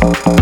Thank